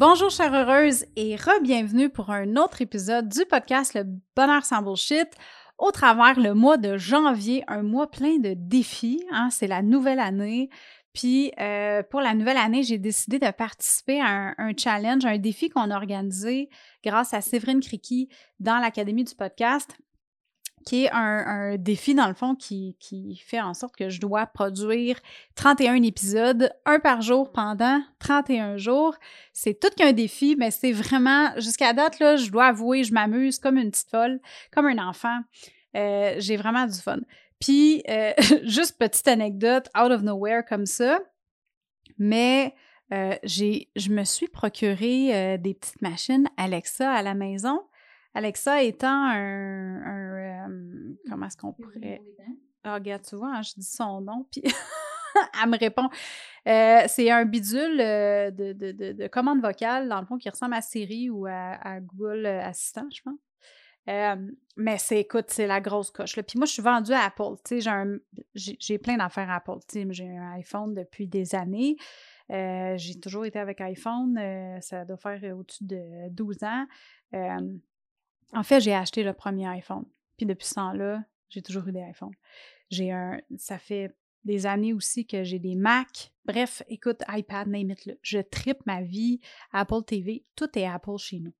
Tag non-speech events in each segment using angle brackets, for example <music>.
Bonjour chère heureuse et re-bienvenue pour un autre épisode du podcast Le Bonheur sans Bullshit au travers le mois de janvier, un mois plein de défis. Hein, c'est la nouvelle année. Puis euh, pour la nouvelle année, j'ai décidé de participer à un, challenge, un défi qu'on a organisé grâce à Séverine Criqui dans l'Académie du podcast qui est un, défi, dans le fond, qui, fait en sorte que je dois produire 31 épisodes, un par jour pendant 31 jours. C'est tout qu'un défi, mais c'est vraiment, jusqu'à date, là, je dois avouer, je m'amuse comme une petite folle, comme un enfant. Euh, j'ai vraiment du fun. Puis, euh, <laughs> juste petite anecdote, out of nowhere comme ça, mais euh, j'ai, je me suis procuré des petites machines Alexa à la maison. Alexa étant un. Euh, comment est-ce qu'on pourrait. Ah, regarde, tu vois, hein, je dis son nom, puis <laughs> elle me répond. Euh, c'est un bidule euh, de, de, de, commande vocale, dans le fond, qui ressemble à Siri ou à, Google Assistant, je pense. mais c'est, écoute, c'est la grosse coche. Puis moi, je suis vendue à Apple. J'ai, j'ai plein d'affaires à Apple. J'ai un iPhone depuis des années. j'ai toujours été avec iPhone. ça doit faire au-dessus de 12 ans. En fait, j'ai acheté le premier iPhone. Puis depuis ce temps-là, j'ai toujours eu des iPhones. J'ai un. Ça fait des années aussi que j'ai des Mac. Bref, écoute, iPad, name it, Je tripe ma vie. Apple TV, tout est Apple chez nous.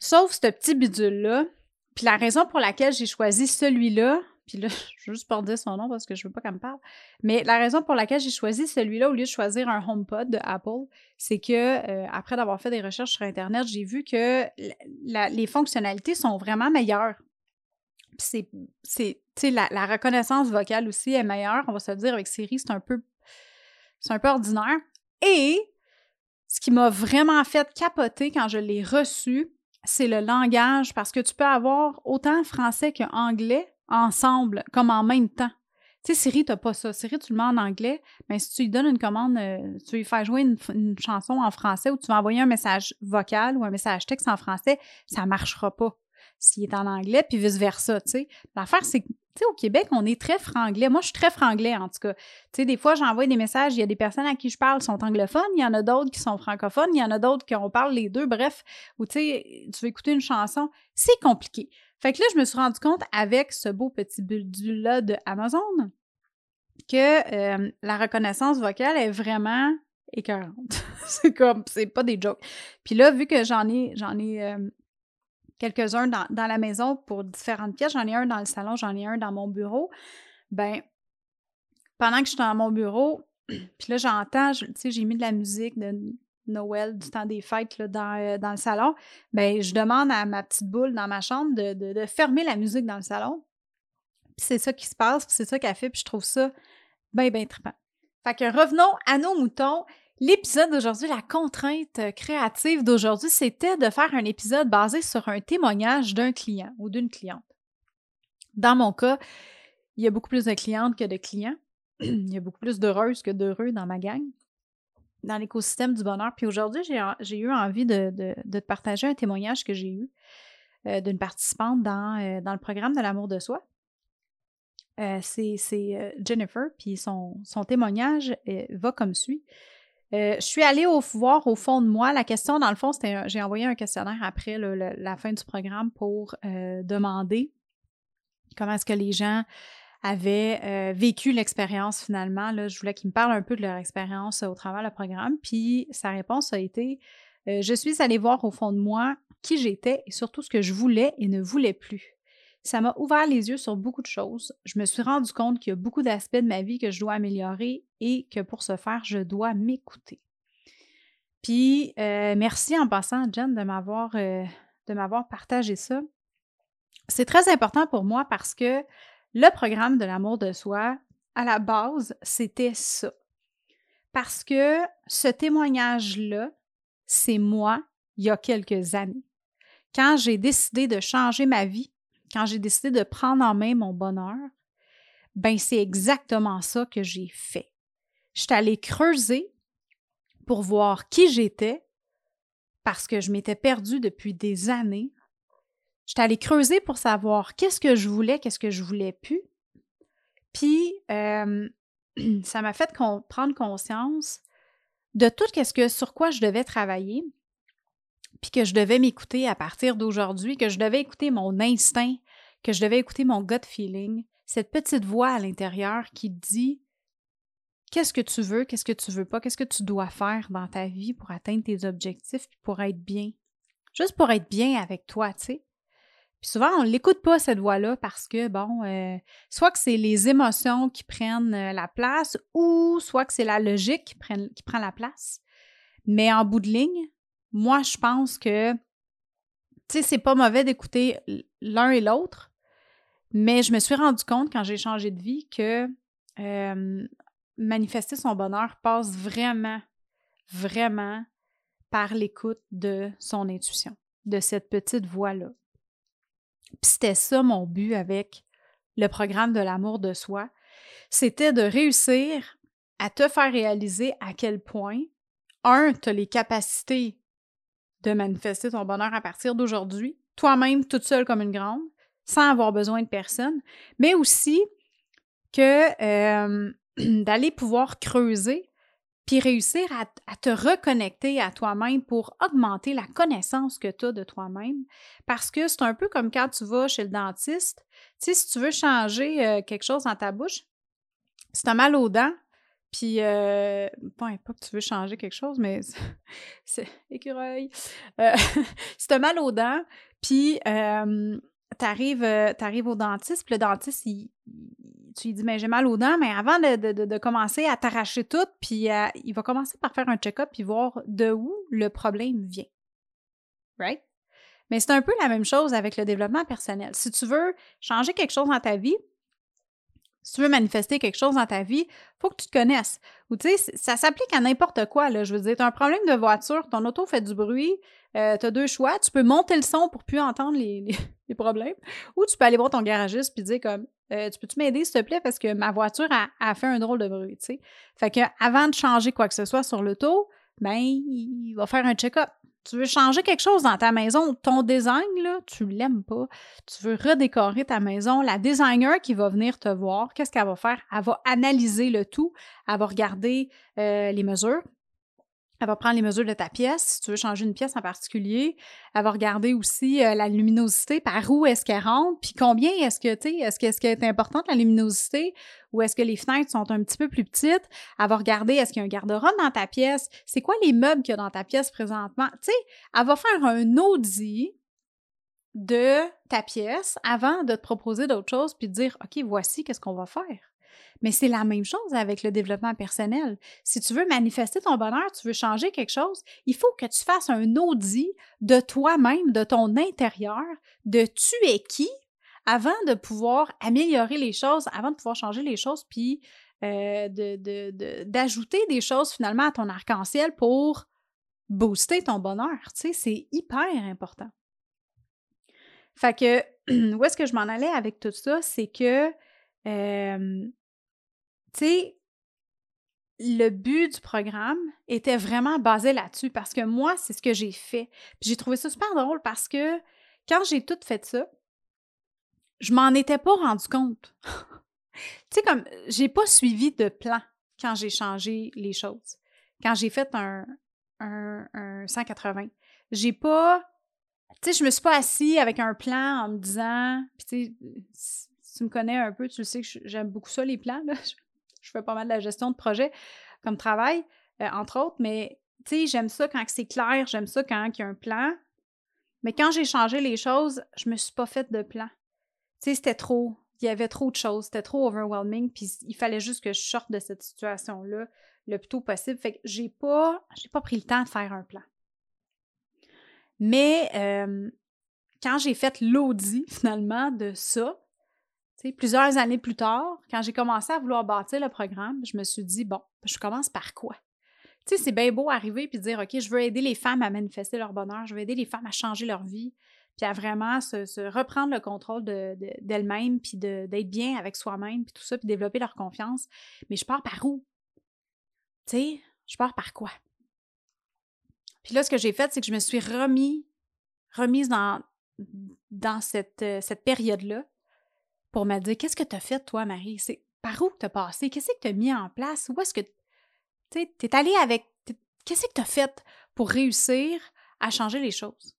Sauf ce petit bidule-là. Puis la raison pour laquelle j'ai choisi celui-là, puis là, <laughs> je veux juste pas dire son nom parce que je veux pas qu'elle me parle. Mais la raison pour laquelle j'ai choisi celui-là au lieu de choisir un HomePod de Apple, c'est que euh, après d'avoir fait des recherches sur Internet, j'ai vu que les fonctionnalités sont vraiment meilleures. C'est, la, reconnaissance vocale aussi est meilleure. On va se dire avec Siri, c'est un peu, c'est un peu ordinaire. Et ce qui m'a vraiment fait capoter quand je l'ai reçu, c'est le langage, parce que tu peux avoir autant français qu'anglais ensemble, comme en même temps. Tu sais, Siri, t'as pas ça. Siri, tu le mets en anglais, mais si tu lui donnes une commande, euh, tu lui fais jouer une, chanson en français ou tu vas envoyer un message vocal ou un message texte en français, ça marchera pas s'il est en anglais, puis vice-versa, tu sais. L'affaire, c'est que, au Québec, on est très franglais. Moi, je suis très franglais, en tout cas. Tu des fois, j'envoie des messages, il y a des personnes à qui je parle qui sont anglophones, il y en a d'autres qui sont francophones, il y en a d'autres qui on parle les deux, bref. Ou, tu sais, tu veux écouter une chanson, c'est compliqué. Fait que là, je me suis rendu compte avec ce beau petit bulle-là de Amazon que euh, la reconnaissance vocale est vraiment écœurante. <laughs> c'est comme, c'est pas des jokes. Puis là, vu que j'en ai, j'en ai euh, quelques-uns dans, la maison pour différentes pièces, j'en ai un dans le salon, j'en ai un dans mon bureau, ben, pendant que je suis dans mon bureau, <clears throat> puis là, j'entends, tu sais, j'ai mis de la musique de Noël, du temps des fêtes là, dans, euh, dans, le salon, ben je demande à ma petite boule dans ma chambre de, de, fermer la musique dans le salon. Puis c'est ça qui se passe, puis c'est ça qu'elle fait, puis je trouve ça bien, bien trippant. Fait que revenons à nos moutons. L'épisode d'aujourd'hui, la contrainte créative d'aujourd'hui, c'était de faire un épisode basé sur un témoignage d'un client ou d'une cliente. Dans mon cas, il y a beaucoup plus de clientes que de clients. <clears throat> il y a beaucoup plus d'heureuses que d'heureux dans ma gang dans l'écosystème du bonheur. Puis aujourd'hui, j'ai eu envie de, te partager un témoignage que j'ai eu euh, d'une participante dans, euh, dans, le programme de l'amour de soi. Euh, c'est Jennifer, puis son témoignage va comme suit. Je suis allée voir au fond de moi. La question, dans le fond, c'était j'ai envoyé un questionnaire après la fin du programme pour demander comment est-ce que les gens avaient euh, vécu l'expérience finalement. Là, je voulais qu'il me parle un peu de leur expérience au travers du programme. Puis sa réponse a été euh, je suis allée voir au fond de moi qui j'étais et surtout ce que je voulais et ne voulais plus. Ça m'a ouvert les yeux sur beaucoup de choses. Je me suis rendu compte qu'il y a beaucoup d'aspects de ma vie que je dois améliorer et que pour ce faire, je dois m'écouter. Puis, euh, merci en passant, Jen, de m'avoir, euh, de m'avoir partagé ça. C'est très important pour moi parce que le programme de l'amour de soi, à la base, c'était ça. Parce que ce témoignage-là, c'est moi il y a quelques années. Quand j'ai décidé de changer ma vie, quand j'ai décidé de prendre en main mon bonheur, ben c'est exactement ça que j'ai fait. Je suis allée creuser pour voir qui j'étais parce que je m'étais perdue depuis des années. Je suis allée creuser pour savoir qu'est-ce que je voulais, qu'est-ce que je voulais plus. Puis, euh, <clears throat> ça m'a fait prendre conscience de tout ce que, sur quoi je devais travailler, puis que je devais m'écouter à partir d'aujourd'hui, que je devais écouter mon instinct, que je devais écouter mon gut feeling, cette petite voix à l'intérieur qui dit qu'est-ce que tu veux, qu'est-ce que tu veux pas, qu'est-ce que tu dois faire dans ta vie pour atteindre tes objectifs, pour être bien. Juste pour être bien avec toi, tu sais. Puis souvent, on ne l'écoute pas, cette voix-là, parce que, bon, euh, soit que c'est les émotions qui prennent euh, la place ou soit que c'est la logique qui prend la place. Mais en bout de ligne, moi, je pense que, tu sais, c'est pas mauvais d'écouter l'un et l'autre, mais je me suis rendu compte quand j'ai changé de vie que manifester son bonheur passe vraiment, vraiment par l'écoute de son intuition, de cette petite voix-là. Puis c'était ça mon but avec le programme de l'amour de soi, c'était de réussir à te faire réaliser à quel point, un, tu as les capacités de manifester ton bonheur à partir d'aujourd'hui, toi-même, toute seule comme une grande, sans avoir besoin de personne, mais aussi que euh, <clears throat> d'aller pouvoir creuser puis réussir à, te reconnecter à toi-même pour augmenter la connaissance que tu as de toi-même. Parce que c'est un peu comme quand tu vas chez le dentiste. Tu sais, si tu veux changer euh, quelque chose dans ta bouche, si tu as mal aux dents, puis, euh, pas que tu veux changer quelque chose, mais <laughs> c'est écureuil. Euh, <laughs> si tu as mal aux dents, puis euh, tu arrives, au dentiste, puis le dentiste, tu lui dis, mais j'ai mal aux dents, mais avant de, commencer à t'arracher tout, puis euh, il va commencer par faire un check-up puis voir de où le problème vient. Right? Mais c'est un peu la même chose avec le développement personnel. Si tu veux changer quelque chose dans ta vie, si tu veux manifester quelque chose dans ta vie, faut que tu te connaisses. Ou tu sais, ça s'applique à n'importe quoi. Je veux dire, tu as un problème de voiture, ton auto fait du bruit, euh, tu as deux choix. Tu peux monter le son pour plus entendre <laughs> les, problèmes, ou tu peux aller voir ton garagiste puis dire comme euh, Tu peux-tu m'aider, s'il te plaît, parce que ma voiture a, fait un drôle de bruit, tu sais. Fait que avant de changer quoi que ce soit sur l'auto, ben, il va faire un check-up. Tu veux changer quelque chose dans ta maison, ton design, là, tu l'aimes pas. Tu veux redécorer ta maison. La designer qui va venir te voir, qu'est-ce qu'elle va faire? Elle va analyser le tout. Elle va regarder euh, les mesures. Elle va prendre les mesures de ta pièce, si tu veux changer une pièce en particulier. Elle va regarder aussi euh, la luminosité, par où est-ce qu'elle rentre, puis combien est-ce que, tu est-ce qu'est-ce est importante la luminosité ou est-ce que les fenêtres sont un petit peu plus petites? Elle va regarder est-ce qu'il y a un garde-robe dans ta pièce, c'est quoi les meubles qu'il y a dans ta pièce présentement? Tu sais, elle va faire un audit de ta pièce avant de te proposer d'autres choses puis de dire OK, voici qu'est-ce qu'on va faire. Mais c'est la même chose avec le développement personnel. Si tu veux manifester ton bonheur, tu veux changer quelque chose, il faut que tu fasses un audit de toi-même, de ton intérieur, de tu es qui avant de pouvoir améliorer les choses, avant de pouvoir changer les choses, puis euh, d'ajouter des choses finalement à ton arc-en-ciel pour booster ton bonheur. Tu sais, c'est hyper important. Fait que, <clears throat> où est-ce que je m'en allais avec tout ça? C'est que euh, tu sais, le but du programme était vraiment basé là-dessus parce que moi, c'est ce que j'ai fait. j'ai trouvé ça super drôle parce que quand j'ai tout fait ça, je m'en étais pas rendu compte. <laughs> tu sais, comme, j'ai pas suivi de plan quand j'ai changé les choses. Quand j'ai fait un, un, un 180. J'ai pas. Tu sais, je me suis pas assis avec un plan en me disant. Puis, tu tu me connais un peu, tu le sais que j'aime beaucoup ça, les plans. Là <laughs> je fais pas mal de la gestion de projet comme travail, euh, entre autres, mais tu sais, j'aime ça quand c'est clair, j'aime ça quand il y a un plan. Mais quand j'ai changé les choses, je me suis pas fait de plan. Tu sais, c'était trop. Il y avait trop de choses. C'était trop overwhelming. Puis il fallait juste que je sorte de cette situation-là le plus tôt possible. Fait que j'ai pas, j'ai pas pris le temps de faire un plan. Mais euh, quand j'ai fait l'audit <laughs> finalement de ça, plusieurs années plus tard, quand j'ai commencé à vouloir bâtir le programme, je me suis dit, bon, je commence par quoi? C'est bien beau arriver puis dire, OK, je veux aider les femmes à manifester leur bonheur, je veux aider les femmes à changer leur vie, puis à vraiment se, reprendre le contrôle d'elles-mêmes, de, puis d'être bien avec soi-même, puis tout ça, puis développer leur confiance. Mais je pars par où? Je pars par quoi? Puis là, ce que j'ai fait, c'est que je me suis remis, remise dans, euh, cette période-là pour me dire qu'est-ce que tu as fait, toi, Marie? C'est par où tu as passé? Qu'est-ce que tu as mis en place? Où est-ce que tu es allé avec. Qu'est-ce que tu as fait pour réussir à changer les choses?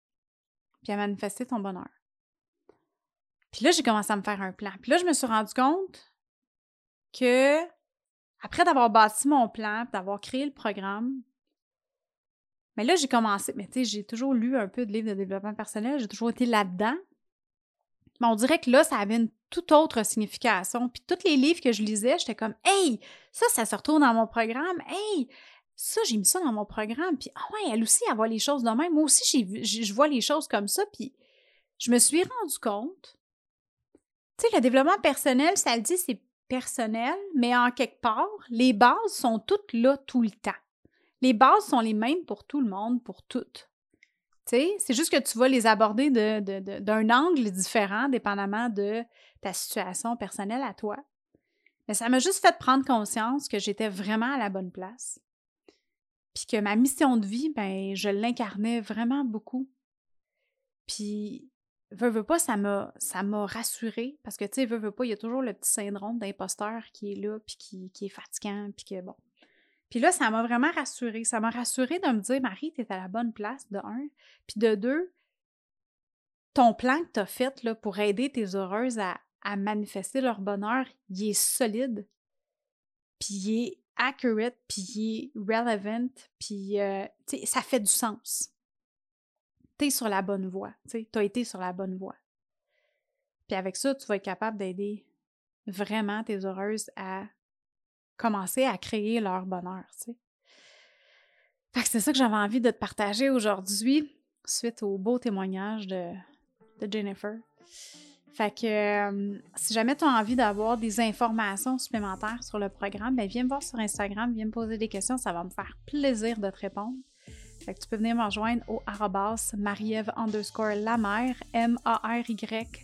Puis à manifester ton bonheur? Puis là, j'ai commencé à me faire un plan. Puis là, je me suis rendu compte que, après d'avoir bâti mon plan, d'avoir créé le programme, mais là, j'ai commencé. Mais tu sais, j'ai toujours lu un peu de livres de développement personnel, j'ai toujours été là-dedans. Mais on dirait que là, ça avait une toute autre signification. Puis tous les livres que je lisais, j'étais comme Hey, ça, ça se retrouve dans mon programme. Hey, ça, j'ai mis ça dans mon programme. Puis, ah ouais, elle aussi, elle voit les choses de même. Moi aussi, je vois les choses comme ça. Puis, je me suis rendu compte. Tu sais, le développement personnel, ça le dit, c'est personnel, mais en quelque part, les bases sont toutes là tout le temps. Les bases sont les mêmes pour tout le monde, pour toutes c'est juste que tu vas les aborder d'un angle différent, dépendamment de ta situation personnelle à toi. Mais ça m'a juste fait prendre conscience que j'étais vraiment à la bonne place. Puis que ma mission de vie, ben, je l'incarnais vraiment beaucoup. Puis, veux, pas, ça m'a, ça rassurée. Parce que, tu sais, veux pas, il y a toujours le petit syndrome d'imposteur qui est là, puis qui, qui est fatigant, puis que, bon, puis là, ça m'a vraiment rassurée. Ça m'a rassurée de me dire, Marie, tu à la bonne place, de un. Puis de deux, ton plan que tu as fait pour aider tes heureuses à, manifester leur bonheur, il est solide, puis il est accurate, puis il est relevant, puis euh, ça fait du sens. Tu es sur la bonne voie, tu as été sur la bonne voie. Puis avec ça, tu vas être capable d'aider vraiment tes heureuses à commencer à créer leur bonheur, tu sais. Fait que c'est ça que j'avais envie de te partager aujourd'hui, suite au beau témoignage de, Jennifer. Fait que euh, si jamais tu as envie d'avoir des informations supplémentaires sur le programme, ben viens me voir sur Instagram, viens me poser des questions, ça va me faire plaisir de te répondre. Fait que tu peux venir me rejoindre au arrobas marieve underscore la mère, M-A-R-Y-E-V-E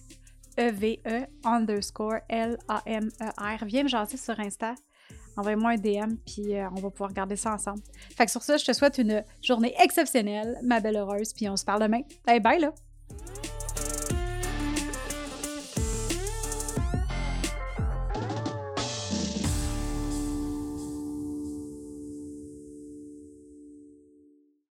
e underscore L-A-M-E-R. Viens me jaser sur Insta envoie-moi un DM, puis euh, on va pouvoir regarder ça ensemble. Fait que sur ça, je te souhaite une journée exceptionnelle, ma belle heureuse, puis on se parle demain. Bye bye là!